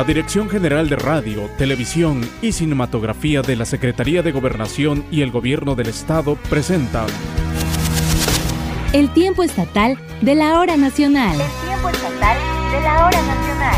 la Dirección General de Radio, Televisión y Cinematografía de la Secretaría de Gobernación y el Gobierno del Estado presenta El tiempo estatal de la hora nacional. El tiempo estatal de la hora nacional.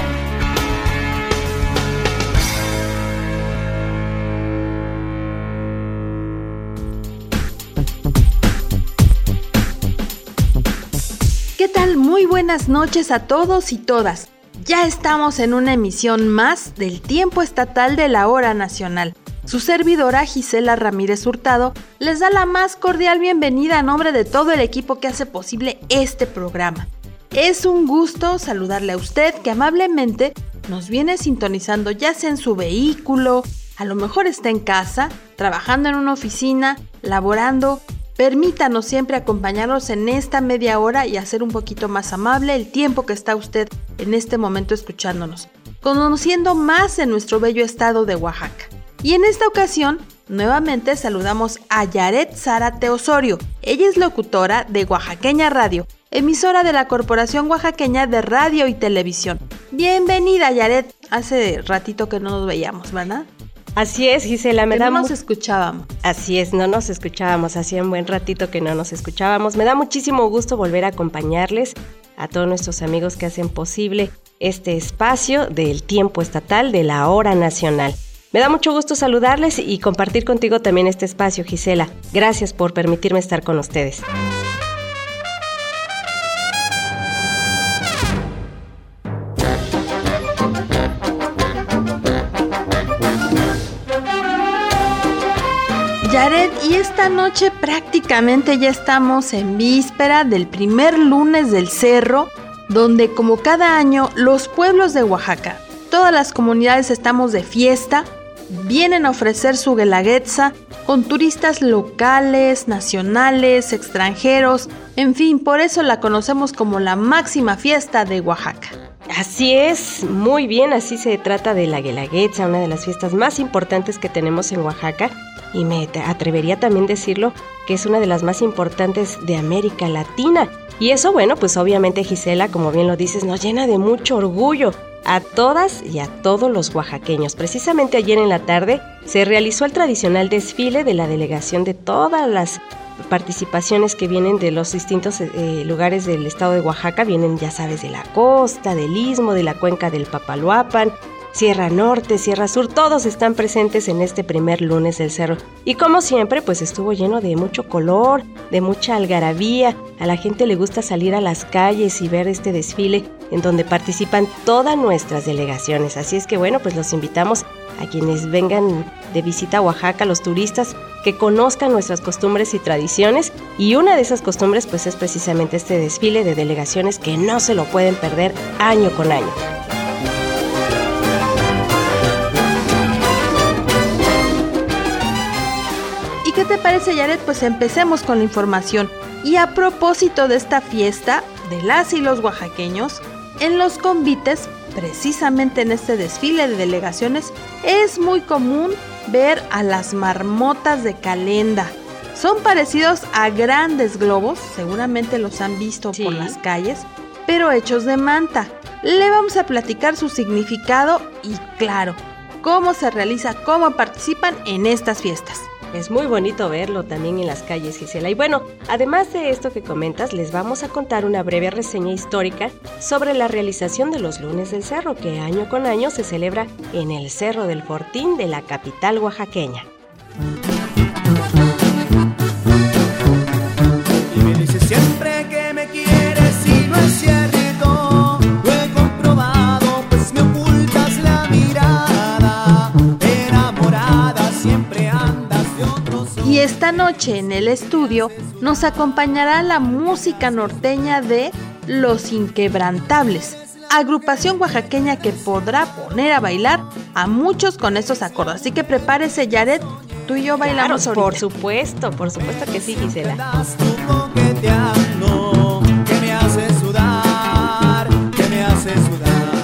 ¿Qué tal? Muy buenas noches a todos y todas. Ya estamos en una emisión más del tiempo estatal de la hora nacional. Su servidora Gisela Ramírez Hurtado les da la más cordial bienvenida a nombre de todo el equipo que hace posible este programa. Es un gusto saludarle a usted que amablemente nos viene sintonizando ya sea en su vehículo, a lo mejor está en casa, trabajando en una oficina, laborando. Permítanos siempre acompañarnos en esta media hora y hacer un poquito más amable el tiempo que está usted en este momento escuchándonos, conociendo más en nuestro bello estado de Oaxaca. Y en esta ocasión, nuevamente saludamos a Yaret Zárate Osorio. Ella es locutora de Oaxaqueña Radio, emisora de la Corporación Oaxaqueña de Radio y Televisión. Bienvenida, Yaret. Hace ratito que no nos veíamos, ¿verdad? Así es, Gisela, me que da no nos escuchábamos. Así es, no nos escuchábamos, hacía un buen ratito que no nos escuchábamos. Me da muchísimo gusto volver a acompañarles a todos nuestros amigos que hacen posible este espacio del tiempo estatal de la hora nacional. Me da mucho gusto saludarles y compartir contigo también este espacio, Gisela. Gracias por permitirme estar con ustedes. Yaret, y esta noche prácticamente ya estamos en víspera del primer lunes del cerro, donde como cada año los pueblos de Oaxaca, todas las comunidades estamos de fiesta, vienen a ofrecer su guelaguetza con turistas locales, nacionales, extranjeros, en fin, por eso la conocemos como la máxima fiesta de Oaxaca. Así es, muy bien, así se trata de la Guelaguetza, una de las fiestas más importantes que tenemos en Oaxaca y me atrevería también decirlo que es una de las más importantes de América Latina. Y eso, bueno, pues obviamente Gisela, como bien lo dices, nos llena de mucho orgullo a todas y a todos los oaxaqueños. Precisamente ayer en la tarde se realizó el tradicional desfile de la delegación de todas las participaciones que vienen de los distintos eh, lugares del estado de Oaxaca, vienen ya sabes de la costa, del istmo, de la cuenca del Papaloapan, Sierra Norte, Sierra Sur, todos están presentes en este primer lunes del cerro. Y como siempre, pues estuvo lleno de mucho color, de mucha algarabía. A la gente le gusta salir a las calles y ver este desfile en donde participan todas nuestras delegaciones. Así es que bueno, pues los invitamos a quienes vengan de visita a Oaxaca, los turistas, que conozcan nuestras costumbres y tradiciones. Y una de esas costumbres pues es precisamente este desfile de delegaciones que no se lo pueden perder año con año. ¿Y qué te parece, Yaret? Pues empecemos con la información. Y a propósito de esta fiesta de las y los oaxaqueños, en los convites, precisamente en este desfile de delegaciones, es muy común ver a las marmotas de calenda. Son parecidos a grandes globos, seguramente los han visto Sí. por las calles, pero hechos de manta. Le vamos a platicar su significado y, claro, cómo se realiza, cómo participan en estas fiestas. Es muy bonito verlo también en las calles, Gisela. Y bueno, además de esto que comentas, les vamos a contar una breve reseña histórica sobre la realización de los lunes del cerro, que año con año se celebra en el Cerro del Fortín de la capital oaxaqueña. Esta noche en el estudio nos acompañará la música norteña de Los Inquebrantables, agrupación oaxaqueña que podrá poner a bailar a muchos con estos acordes. Así que prepárese, Yaret, tú y yo bailamos Claro, por supuesto, por supuesto que sí, Gisela.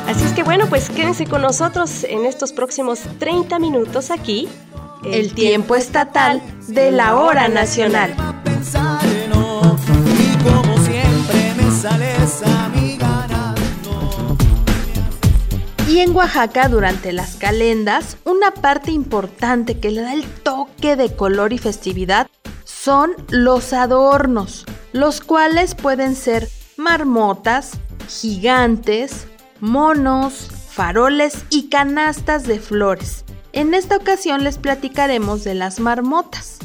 Así es que bueno, pues quédense con nosotros en estos próximos 30 minutos aquí. El tiempo estatal de la hora nacional. Y en Oaxaca, durante las calendas, una parte importante que le da el toque de color y festividad son los adornos, los cuales pueden ser marmotas, gigantes, monos, faroles y canastas de flores. En esta ocasión les platicaremos de las marmotas.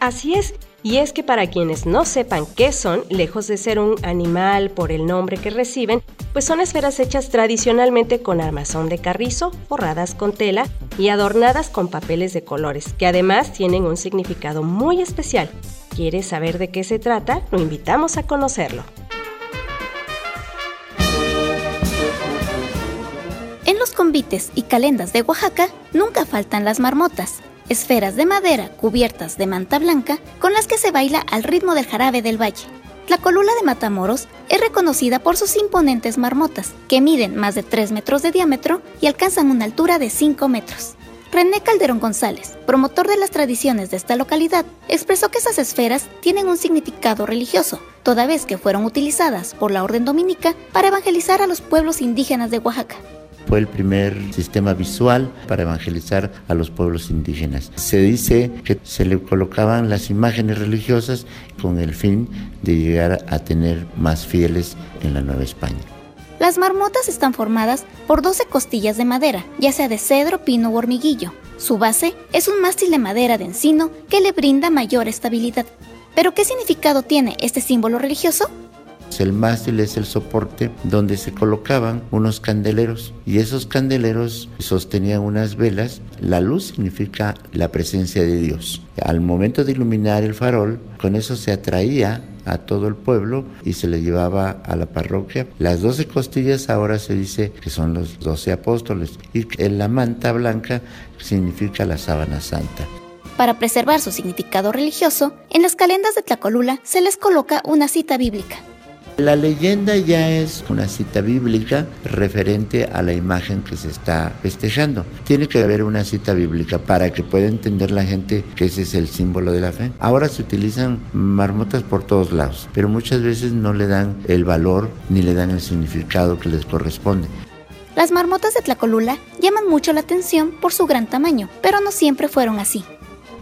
Así es, y es que para quienes no sepan qué son, lejos de ser un animal por el nombre que reciben, pues son esferas hechas tradicionalmente con armazón de carrizo, forradas con tela y adornadas con papeles de colores, que además tienen un significado muy especial. ¿Quieres saber de qué se trata? Lo invitamos a conocerlo. Y calendas de Oaxaca nunca faltan las marmotas, esferas de madera cubiertas de manta blanca con las que se baila al ritmo del jarabe del valle. La colula de Matamoros es reconocida por sus imponentes marmotas, que miden más de 3 metros de diámetro y alcanzan una altura de 5 metros. René Calderón González, promotor de las tradiciones de esta localidad, expresó que esas esferas tienen un significado religioso, toda vez que fueron utilizadas por la Orden Dominica para evangelizar a los pueblos indígenas de Oaxaca fue el primer sistema visual para evangelizar a los pueblos indígenas. Se dice que se le colocaban las imágenes religiosas con el fin de llegar a tener más fieles en la Nueva España. Las marmotas están formadas por 12 costillas de madera, ya sea de cedro, pino u hormiguillo. Su base es un mástil de madera de encino que le brinda mayor estabilidad. ¿Pero qué significado tiene este símbolo religioso? El mástil es el soporte donde se colocaban unos candeleros y esos candeleros sostenían unas velas. La luz significa la presencia de Dios. Al momento de iluminar el farol, con eso se atraía a todo el pueblo y se le llevaba a la parroquia. Las doce costillas ahora se dice que son los doce apóstoles y en la manta blanca significa la sábana santa. Para preservar su significado religioso, en las calendas de Tlacolula se les coloca una cita bíblica. La leyenda ya es una cita bíblica referente a la imagen que se está festejando. Tiene que haber una cita bíblica para que pueda entender la gente que ese es el símbolo de la fe. Ahora se utilizan marmotas por todos lados, pero muchas veces no le dan el valor ni le dan el significado que les corresponde. Las marmotas de Tlacolula llaman mucho la atención por su gran tamaño, pero no siempre fueron así.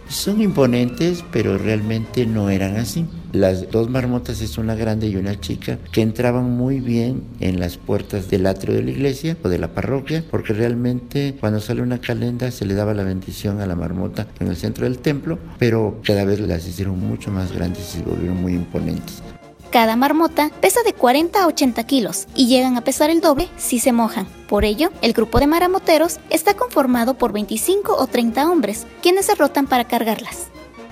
Son imponentes, pero realmente no eran así. Las dos marmotas es una grande y una chica que entraban muy bien en las puertas del atrio de la iglesia o de la parroquia, porque realmente cuando sale una calenda se le daba la bendición a la marmota en el centro del templo, pero cada vez las hicieron mucho más grandes y se volvieron muy imponentes. Cada marmota pesa de 40 a 80 kilos y llegan a pesar el doble si se mojan. Por ello, el grupo de maramoteros está conformado por 25 o 30 hombres, quienes se rotan para cargarlas.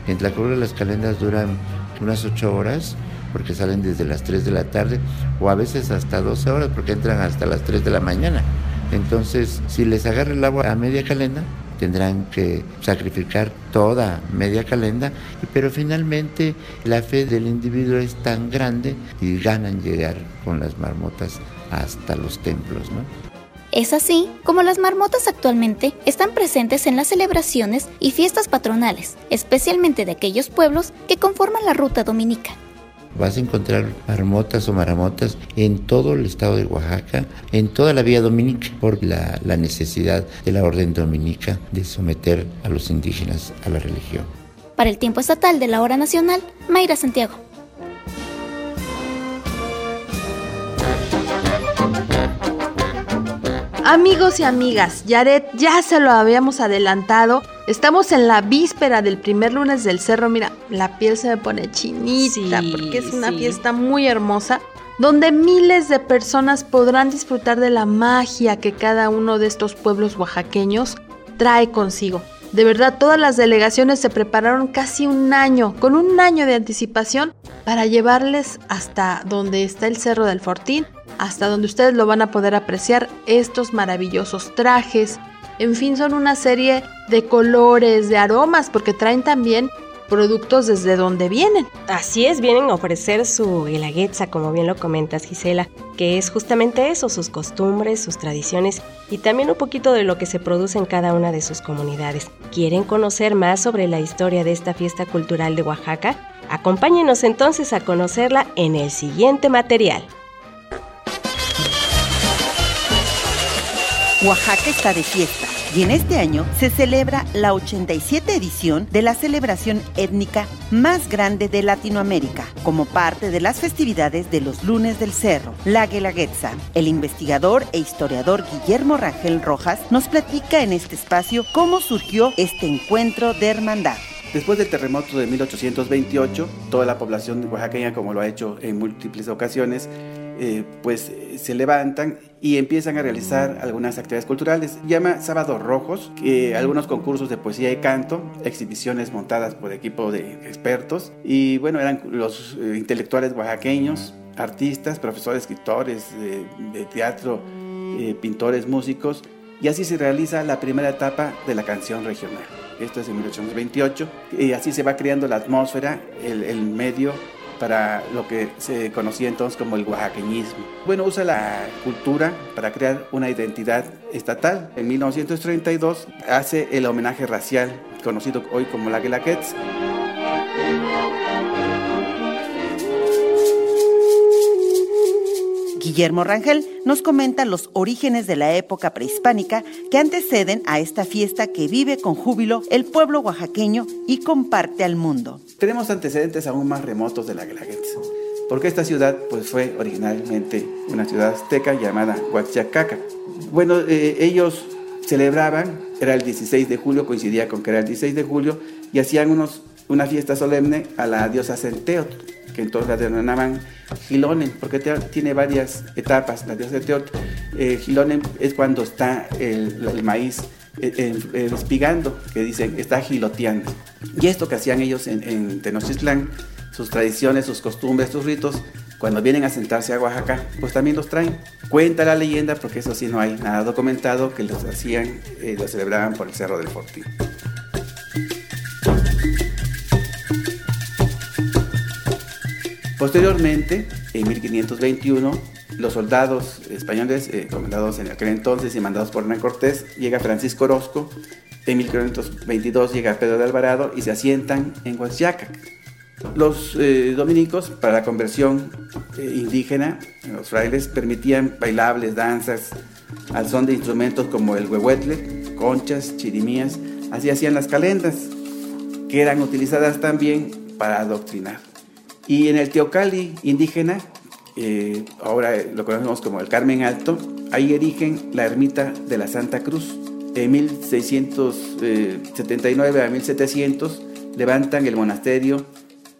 En la de las calendas duran unas 8 horas porque salen desde las 3 de la tarde o a veces hasta 12 horas porque entran hasta las 3 de la mañana. Entonces, si les agarra el agua a media calenda, tendrán que sacrificar toda media calenda, pero finalmente la fe del individuo es tan grande y ganan llegar con las marmotas hasta los templos, ¿no? Es así como las marmotas actualmente están presentes en las celebraciones y fiestas patronales, especialmente de aquellos pueblos que conforman la ruta dominica. Vas a encontrar marmotas o maramotas en todo el estado de Oaxaca, en toda la vía dominica, por la, la necesidad de la orden dominica de someter a los indígenas a la religión. Para el tiempo estatal de la hora nacional, Mayra Santiago. Amigos y amigas, Yaret ya se lo habíamos adelantado. Estamos en la víspera del primer lunes del cerro. Mira, la piel se me pone chinita porque es una fiesta muy hermosa donde miles de personas podrán disfrutar de la magia que cada uno de estos pueblos oaxaqueños trae consigo. De verdad, todas las delegaciones se prepararon casi un año, con un año de anticipación, para llevarles hasta donde está el Cerro del Fortín hasta donde ustedes lo van a poder apreciar estos maravillosos trajes. En fin, son una serie de colores, de aromas, porque traen también productos desde donde vienen. Así es, vienen a ofrecer su guelaguetza, como bien lo comentas Gisela, que es justamente eso, sus costumbres, sus tradiciones y también un poquito de lo que se produce en cada una de sus comunidades. ¿Quieren conocer más sobre la historia de esta fiesta cultural de Oaxaca? Acompáñenos entonces a conocerla en el siguiente material. Oaxaca está de fiesta y en este año se celebra la 87 edición de la celebración étnica más grande de Latinoamérica, como parte de las festividades de los lunes del cerro, la Guelaguetza. El investigador e historiador Guillermo Rangel Rojas nos platica en este espacio cómo surgió este encuentro de hermandad. Después del terremoto de 1828, toda la población oaxaqueña, como lo ha hecho en múltiples ocasiones, eh, pues se levantan y empiezan a realizar algunas actividades culturales. Llama Sábados Rojos, que algunos concursos de poesía y canto, exhibiciones montadas por equipo de expertos y bueno, eran los eh, intelectuales oaxaqueños, artistas, profesores, escritores de, teatro, eh, pintores, músicos y así se realiza la primera etapa de la canción regional. Esto es en 1828 y así se va creando la atmósfera, el, el medio para lo que se conocía entonces como el oaxaqueñismo. Bueno, usa la cultura para crear una identidad estatal. En 1932 hace el homenaje racial, conocido hoy como la Guelaguetz. Guillermo Rangel nos comenta los orígenes de la época prehispánica que anteceden a esta fiesta que vive con júbilo el pueblo oaxaqueño y comparte al mundo. Tenemos antecedentes aún más remotos de la Guelaguetza, porque esta ciudad pues, fue originalmente una ciudad azteca llamada Huachacaca. Bueno, eh, ellos celebraban, era el 16 de julio, coincidía con que era el 16 de julio, y hacían unos, una fiesta solemne a la diosa Centeotl, que entonces la denominaban Gilonen, porque tiene varias etapas. La diosa Teot, eh, Gilonen es cuando está el, maíz eh, eh, espigando, que dicen está giloteando. Y esto que hacían ellos en, en Tenochtitlán, sus tradiciones, sus costumbres, sus ritos, cuando vienen a sentarse a Oaxaca, pues también los traen. Cuenta la leyenda, porque eso sí no hay nada documentado, que los hacían, eh, los celebraban por el Cerro del Fortín. Posteriormente, en 1521, los soldados españoles, eh, comandados en aquel entonces y mandados por Hernán Cortés, llega Francisco Orozco. En 1522 llega Pedro de Alvarado y se asientan en Huachiaca. Los eh, dominicos, para la conversión eh, indígena, los frailes permitían bailables, danzas, al son de instrumentos como el huehuetle, conchas, chirimías, así hacían las calendas, que eran utilizadas también para adoctrinar. Y en el Teocali indígena, eh, ahora lo conocemos como el Carmen Alto, ahí erigen la ermita de la Santa Cruz. En 1679 a 1700 levantan el monasterio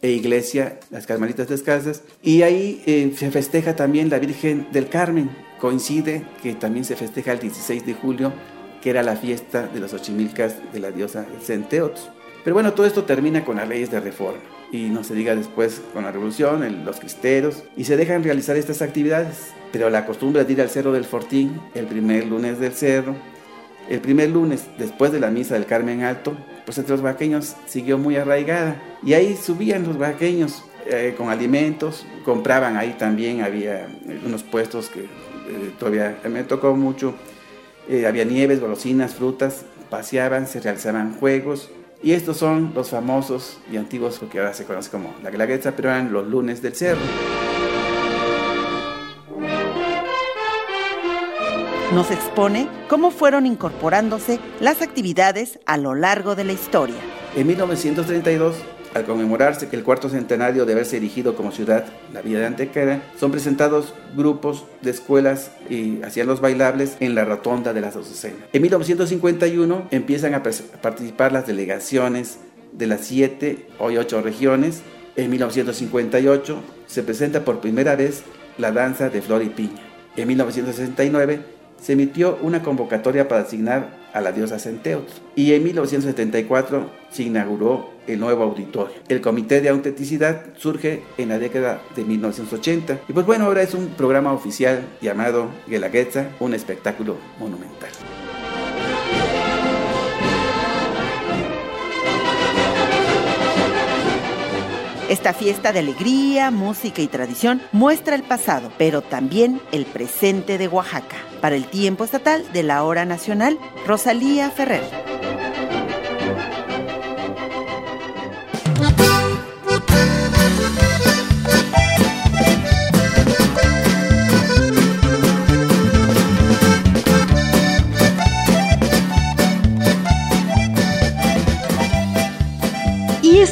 e iglesia, las Carmelitas Descalzas, y ahí eh, se festeja también la Virgen del Carmen. Coincide que también se festeja el 16 de julio, que era la fiesta de los Ochimilcas de la diosa Centeot. Pero bueno, todo esto termina con las leyes de reforma y no se diga después con la revolución, los cristeros, y se dejan realizar estas actividades. Pero la costumbre de ir al Cerro del Fortín el primer lunes del cerro, el primer lunes después de la misa del Carmen Alto, pues entre los vaqueños siguió muy arraigada. Y ahí subían los vaqueños eh, con alimentos, compraban ahí también, había unos puestos que eh, todavía me tocó mucho, eh, había nieves, golosinas, frutas, paseaban, se realizaban juegos, y estos son los famosos y antiguos, que ahora se conoce como la Guelaguetza, pero eran los lunes del cerro. Nos expone cómo fueron incorporándose las actividades a lo largo de la historia. En 1932 al conmemorarse que el cuarto centenario de haberse erigido como ciudad, la Villa de Antequera, son presentados grupos de escuelas y hacían los bailables en la rotonda de las Azucenas. En 1951 empiezan a participar las delegaciones de las siete, hoy ocho regiones. En 1958 se presenta por primera vez la danza de flor y piña. En 1969 se emitió una convocatoria para asignar a la diosa Centeot y en 1974 se inauguró el nuevo auditorio. El Comité de Autenticidad surge en la década de 1980 y pues bueno, ahora es un programa oficial llamado Guelaguetza, un espectáculo monumental. Esta fiesta de alegría, música y tradición muestra el pasado, pero también el presente de Oaxaca. Para el tiempo estatal de la hora nacional, Rosalía Ferrer.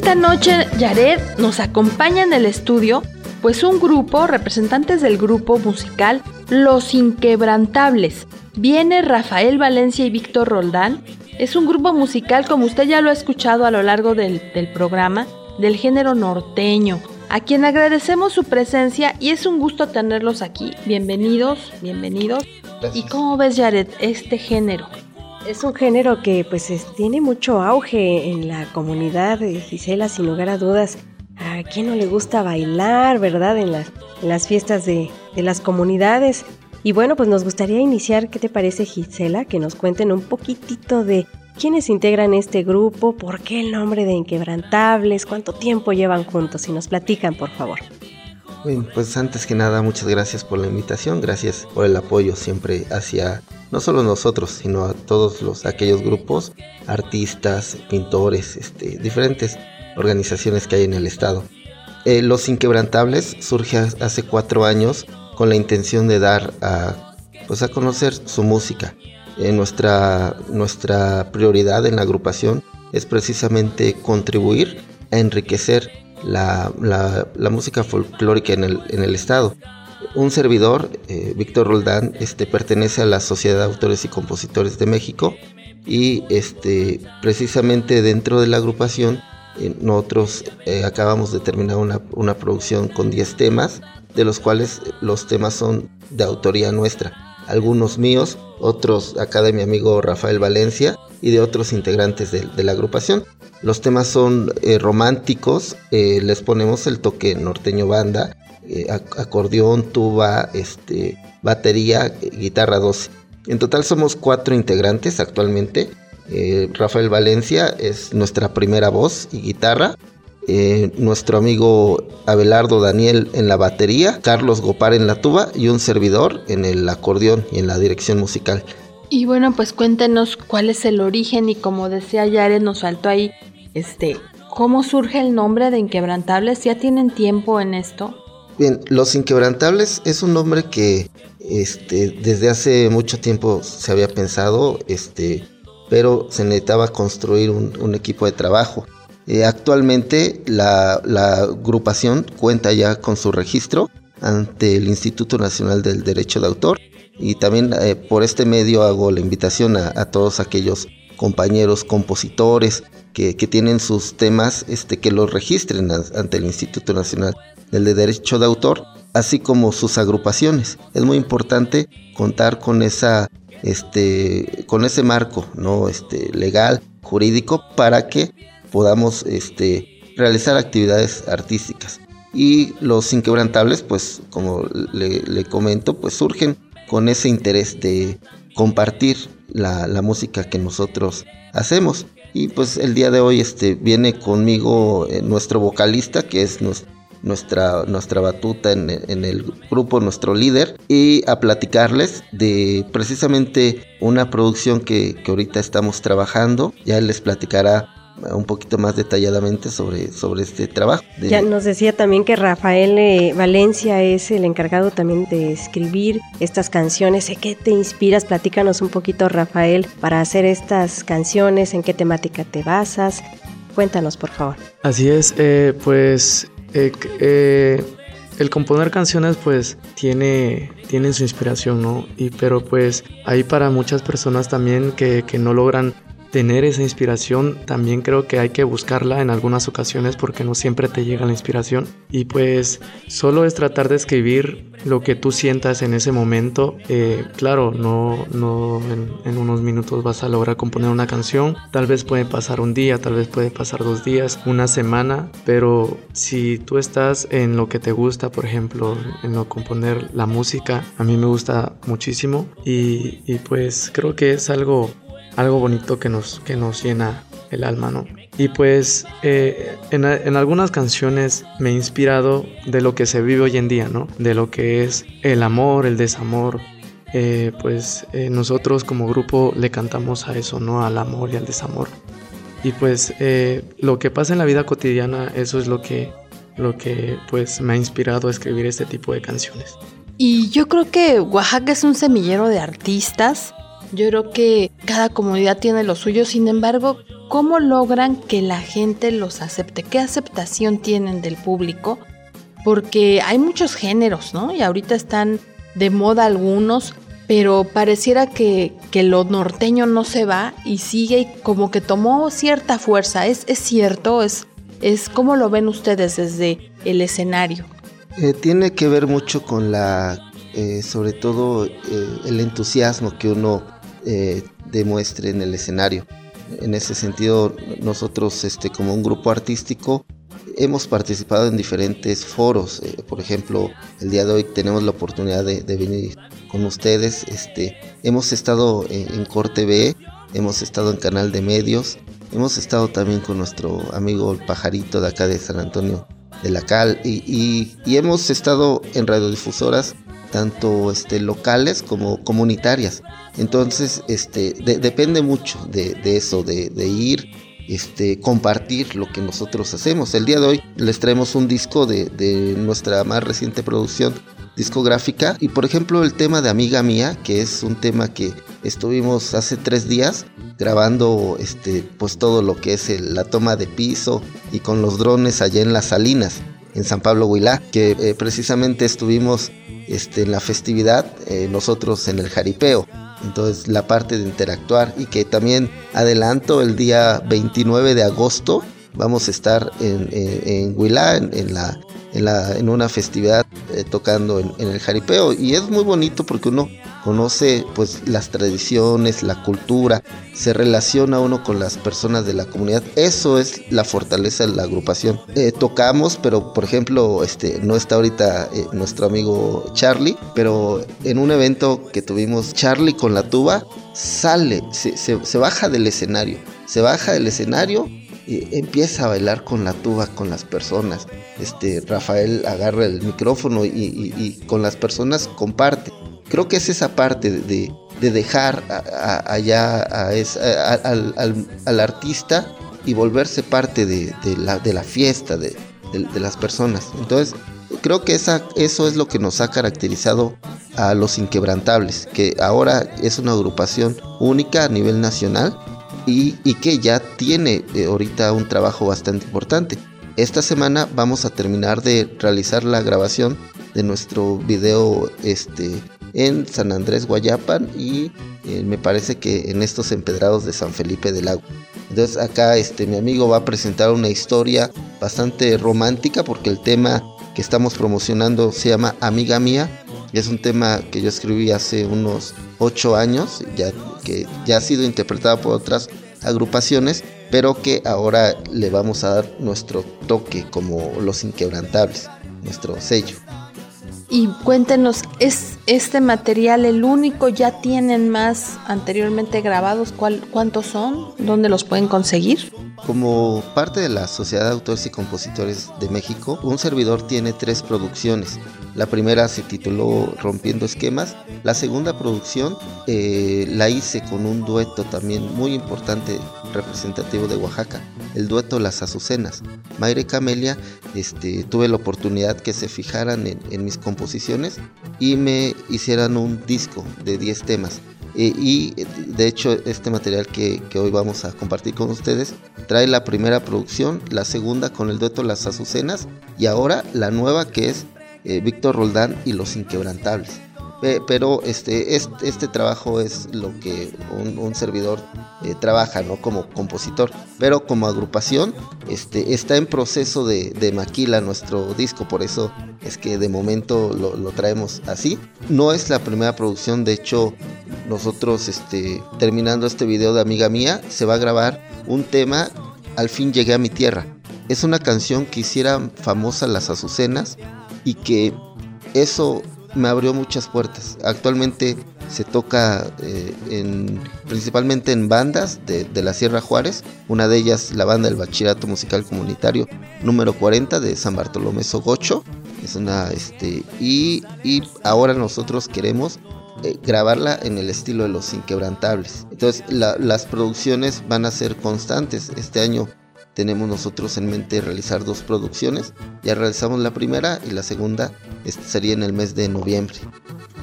Esta noche, Yared nos acompaña en el estudio, pues un grupo, representantes del grupo musical Los Inquebrantables. Viene Rafael Valencia y Víctor Roldán. Es un grupo musical, como usted ya lo ha escuchado a lo largo del, del programa, del género norteño, a quien agradecemos su presencia y es un gusto tenerlos aquí. Bienvenidos, bienvenidos. ¿Y cómo ves, Jared, este género? Es un género que pues tiene mucho auge en la comunidad de Gisela, sin lugar a dudas. ¿A quién no le gusta bailar, verdad? En las, fiestas de, de las comunidades. Y bueno, pues nos gustaría iniciar, ¿qué te parece Gisela? Que nos cuenten un poquitito de quiénes integran este grupo, por qué el nombre de Inquebrantables, cuánto tiempo llevan juntos, y nos platican, por favor. Bien, pues antes que nada, muchas gracias por la invitación, gracias por el apoyo siempre hacia no solo nosotros, sino a todos los aquellos grupos, artistas, pintores, este, diferentes organizaciones que hay en el estado. Eh, los Inquebrantables surge hace cuatro años con la intención de dar a, pues a conocer su música. Eh, nuestra, nuestra prioridad en la agrupación es precisamente contribuir a enriquecer la, la, música folclórica en el, en el estado. Un servidor, eh, Víctor Roldán, este, pertenece a la Sociedad de Autores y Compositores de México y este, precisamente dentro de la agrupación eh, nosotros acabamos de terminar una, una producción con 10 temas de los cuales los temas son de autoría nuestra. Algunos míos, otros acá de mi amigo Rafael Valencia y de otros integrantes de, la agrupación. Los temas son eh, románticos, eh, les ponemos el toque norteño banda, eh, acordeón, tuba, este, batería, guitarra 12. En total somos cuatro integrantes actualmente. Rafael Valencia es nuestra primera voz y guitarra. Eh, nuestro amigo Abelardo Daniel en la batería, Carlos Gopar en la tuba y un servidor en el acordeón y en la dirección musical. Y bueno, pues cuéntenos cuál es el origen y como decía Yare, nos faltó ahí, este, ¿cómo surge el nombre de Inquebrantables? ¿Ya tienen tiempo en esto? Bien, Los Inquebrantables es un nombre que este, desde hace mucho tiempo se había pensado, este, pero se necesitaba construir un equipo de trabajo. Eh, actualmente la, agrupación cuenta ya con su registro ante el Instituto Nacional del Derecho de Autor y también eh, por este medio hago la invitación a, todos aquellos compañeros compositores que, tienen sus temas este, que los registren ante el Instituto Nacional del Derecho de Autor así como sus agrupaciones. Es muy importante contar con esa este con ese marco no este legal jurídico para que podamos este, realizar actividades artísticas. Y los inquebrantables, pues como le, comento, pues surgen con ese interés de compartir la, música que nosotros hacemos. Y pues el día de hoy este, viene conmigo eh, nuestro vocalista, que es nuestra, nuestra batuta en, el grupo, nuestro líder, y a platicarles de precisamente una producción que, que ahorita estamos trabajando. Ya él les platicará un poquito más detalladamente sobre, sobre este trabajo. Ya nos decía también que Rafael eh, Valencia es el encargado también de escribir estas canciones. ¿En qué te inspiras? Platícanos un poquito, Rafael, para hacer estas canciones, en qué temática te basas. Cuéntanos, por favor. Así es, eh, pues eh, el componer canciones pues tiene, tiene su inspiración, ¿no? Y, pero pues hay para muchas personas también que, que no logran tener esa inspiración, también creo que hay que buscarla en algunas ocasiones porque no siempre te llega la inspiración. Y pues solo es tratar de escribir lo que tú sientas en ese momento. Eh, claro, no, no en, unos minutos vas a lograr componer una canción. Tal vez puede pasar un día, tal vez puede pasar dos días, una semana, pero si tú estás en lo que te gusta, por ejemplo, en lo componer la música, a mí me gusta muchísimo y, y pues creo que es algo algo bonito que nos, que nos llena el alma, ¿no? Y pues eh, en, algunas canciones me he inspirado de lo que se vive hoy en día, ¿no? De lo que es el amor, el desamor. Eh, pues eh, nosotros como grupo le cantamos a eso, ¿no? Al amor y al desamor. Y pues lo que pasa en la vida cotidiana, eso es lo que, lo que pues me ha inspirado a escribir este tipo de canciones. Y yo creo que Oaxaca es un semillero de artistas yo creo que cada comunidad tiene lo suyo, sin embargo, ¿cómo logran que la gente los acepte? ¿Qué aceptación tienen del público? Porque hay muchos géneros, ¿no? Y ahorita están de moda algunos, pero pareciera que, que lo norteño no se va y sigue y como que tomó cierta fuerza. ¿Es, es cierto? ¿Es, ¿Es cómo lo ven ustedes desde el escenario? Eh, tiene que ver mucho con la, eh, sobre todo, eh, el entusiasmo que uno demuestre en el escenario. En ese sentido, nosotros, este, como un grupo artístico, hemos participado en diferentes foros. por ejemplo, el día de hoy tenemos la oportunidad de, venir con ustedes. Este, hemos estado en, Corte B, hemos estado en Canal de Medios, hemos estado también con nuestro amigo el pajarito de acá de San Antonio de la Cal y, hemos estado en radiodifusoras tanto este, locales como comunitarias. Entonces, este, depende mucho de, eso, de, ir, este, compartir lo que nosotros hacemos. El día de hoy les traemos un disco de, nuestra más reciente producción discográfica y por ejemplo el tema de Amiga Mía, que es un tema que estuvimos hace tres días grabando este, pues todo lo que es la toma de piso y con los drones allá en las salinas en San Pablo Huilá, que eh, precisamente estuvimos en la festividad eh, nosotros en el jaripeo. Entonces la parte de interactuar y que también adelanto el día 29 de agosto vamos a estar en, en, en, la, en, una festividad eh, tocando en, el jaripeo y es muy bonito porque uno conoce pues las tradiciones, la cultura, se relaciona uno con las personas de la comunidad. Eso es la fortaleza de la agrupación. Eh, tocamos, pero por ejemplo, este no está ahorita eh, nuestro amigo Charlie, pero en un evento que tuvimos Charlie con la tuba sale, se, se baja del escenario, se baja del escenario empieza a bailar con la tuba con las personas. Este, Rafael agarra el micrófono y, con las personas comparte. Creo que es esa parte de, dejar allá al, artista y volverse parte de, la, fiesta, de, las personas. Entonces, creo que eso es lo que nos ha caracterizado a los inquebrantables, que ahora es una agrupación única a nivel nacional y, que ya tiene eh, ahorita un trabajo bastante importante. Esta semana vamos a terminar de realizar la grabación de nuestro video este, en San Andrés Guayapan y eh, me parece que en estos empedrados de San Felipe del Lago. Entonces acá este, mi amigo va a presentar una historia bastante romántica porque el tema que estamos promocionando se llama Amiga Mía. Y es un tema que yo escribí hace unos 8 años, ya, que ya ha sido interpretado por otras agrupaciones, pero que ahora le vamos a dar nuestro toque como los inquebrantables, nuestro sello. Y cuéntenos, ¿es este material el único? ¿Ya tienen más anteriormente grabados? ¿Cuál, ¿Cuántos son? ¿Dónde los pueden conseguir? Como parte de la Sociedad de Autores y Compositores de México, un servidor tiene tres producciones. La primera se tituló Rompiendo Esquemas. La segunda producción eh, la hice con un dueto también muy importante, representativo de Oaxaca, el dueto Las Azucenas. Mayre Camelia, este, tuve la oportunidad que se fijaran en, en mis composiciones y me hicieran un disco de 10 temas. Eh, y de hecho este material que, hoy vamos a compartir con ustedes trae la primera producción, la segunda con el dueto Las Azucenas y ahora la nueva que es eh, Víctor Roldán y Los Inquebrantables pero este, este, trabajo es lo que un, servidor eh, trabaja, ¿no? Como compositor. Pero como agrupación, este, está en proceso de, maquila nuestro disco, por eso es que de momento lo, traemos así. No es la primera producción, de hecho, nosotros este, terminando este video de Amiga Mía, se va a grabar un tema, Al fin llegué a mi tierra. Es una canción que hiciera famosa las Azucenas y que eso me abrió muchas puertas. Actualmente se toca eh, en, principalmente en bandas de, la Sierra Juárez, una de ellas la banda del Bachillerato Musical Comunitario número 40 de San Bartolomé Sogocho. Es una, este, y, ahora nosotros queremos eh, grabarla en el estilo de los inquebrantables. Entonces las producciones van a ser constantes. Este año tenemos nosotros en mente realizar dos producciones. Ya realizamos la primera y la segunda este, sería en el mes de noviembre.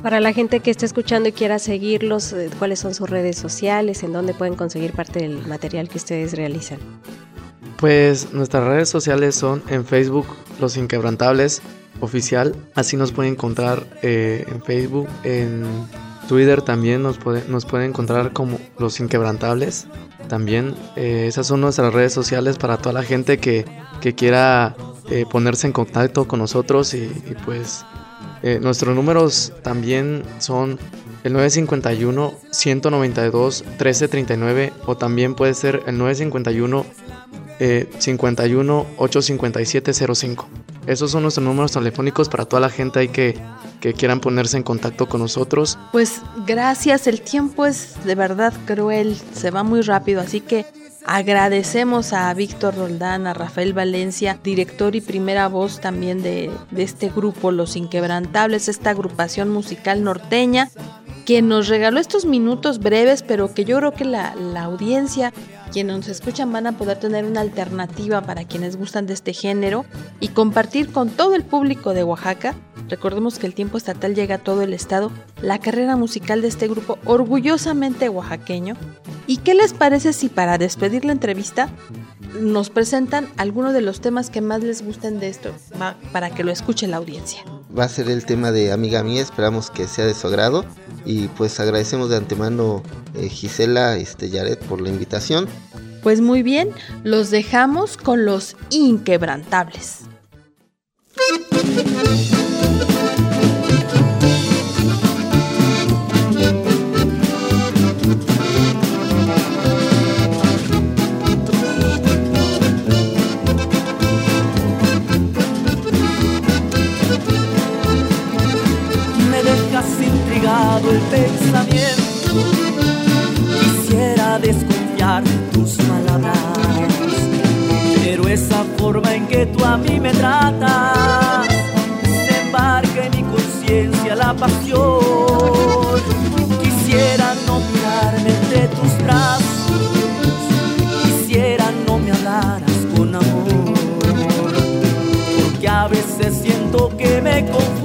Para la gente que esté escuchando y quiera seguirlos, eh, ¿cuáles son sus redes sociales? ¿En dónde pueden conseguir parte del material que ustedes realizan? Pues nuestras redes sociales son en Facebook Los Inquebrantables Oficial, así nos pueden encontrar eh, en Facebook, en Twitter también nos puede, nos pueden encontrar como Los Inquebrantables. También eh, esas son nuestras redes sociales para toda la gente que, que quiera eh, ponerse en contacto con nosotros y, pues nuestros números también son el 951 192 1339 o también puede ser el 951 51 857 05. Esos son nuestros números telefónicos para toda la gente ahí que, quieran ponerse en contacto con nosotros. Pues gracias, el tiempo es de verdad cruel, se va muy rápido, así que Agradecemos a Víctor Roldán, a Rafael Valencia, director y primera voz también de, de, este grupo Los Inquebrantables, esta agrupación musical norteña, que nos regaló estos minutos breves, pero que yo creo que la, la audiencia quienes nos escuchan van a poder tener una alternativa para quienes gustan de este género y compartir con todo el público de Oaxaca. Recordemos que el tiempo estatal llega a todo el estado, la carrera musical de este grupo orgullosamente oaxaqueño. ¿Y qué les parece si para despedir la entrevista nos presentan algunos de los temas que más les gusten de esto para que lo escuche la audiencia? Va a ser el tema de Amiga Mía, esperamos que sea de su agrado y pues agradecemos de antemano eh, Gisela este, Yaret por la invitación. Pues muy bien, los dejamos con los inquebrantables. Forma en que tú a mí me tratas. Desembarca en mi conciencia la pasión. Quisiera no mirarme entre tus brazos, quisiera no me hablaras con amor, porque a veces siento que me confundo,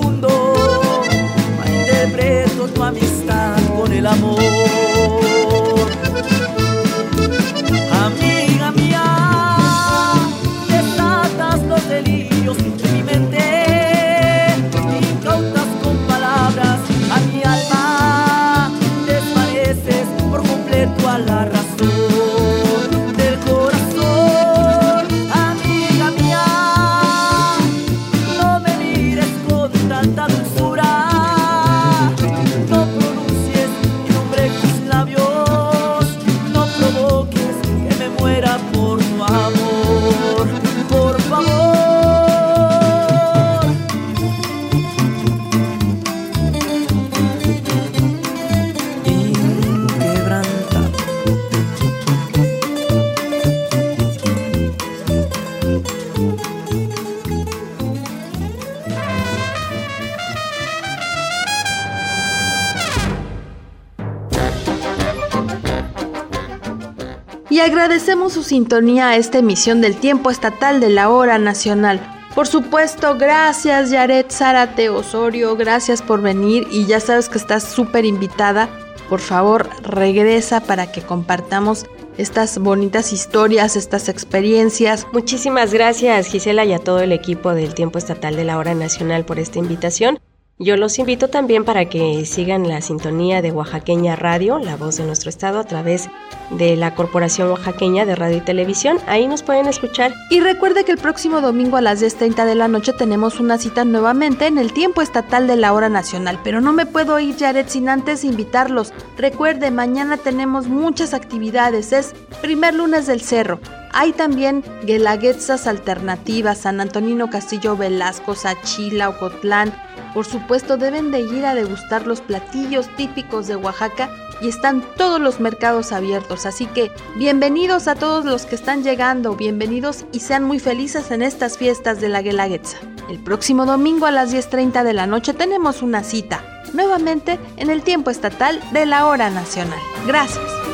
su sintonía a esta emisión del tiempo estatal de la hora nacional. Por supuesto, gracias Yaret Zárate Osorio, gracias por venir y ya sabes que estás súper invitada. Por favor, regresa para que compartamos estas bonitas historias, estas experiencias. Muchísimas gracias Gisela y a todo el equipo del Tiempo Estatal de la Hora Nacional por esta invitación. Yo los invito también para que sigan la sintonía de Oaxaqueña Radio, la voz de nuestro estado, a través de la Corporación Oaxaqueña de Radio y Televisión. Ahí nos pueden escuchar. Y recuerde que el próximo domingo a las 10.30 de la noche tenemos una cita nuevamente en el tiempo estatal de la hora nacional. Pero no me puedo ir, Jared, sin antes invitarlos. Recuerde, mañana tenemos muchas actividades. Es primer lunes del cerro. Hay también guelaguetzas alternativas, San Antonino Castillo Velasco, Sachila, Ocotlán. Por supuesto, deben de ir a degustar los platillos típicos de Oaxaca y están todos los mercados abiertos. Así que bienvenidos a todos los que están llegando, bienvenidos y sean muy felices en estas fiestas de la Guelaguetza. El próximo domingo a las 10.30 de la noche tenemos una cita, nuevamente en el tiempo estatal de la hora nacional. Gracias.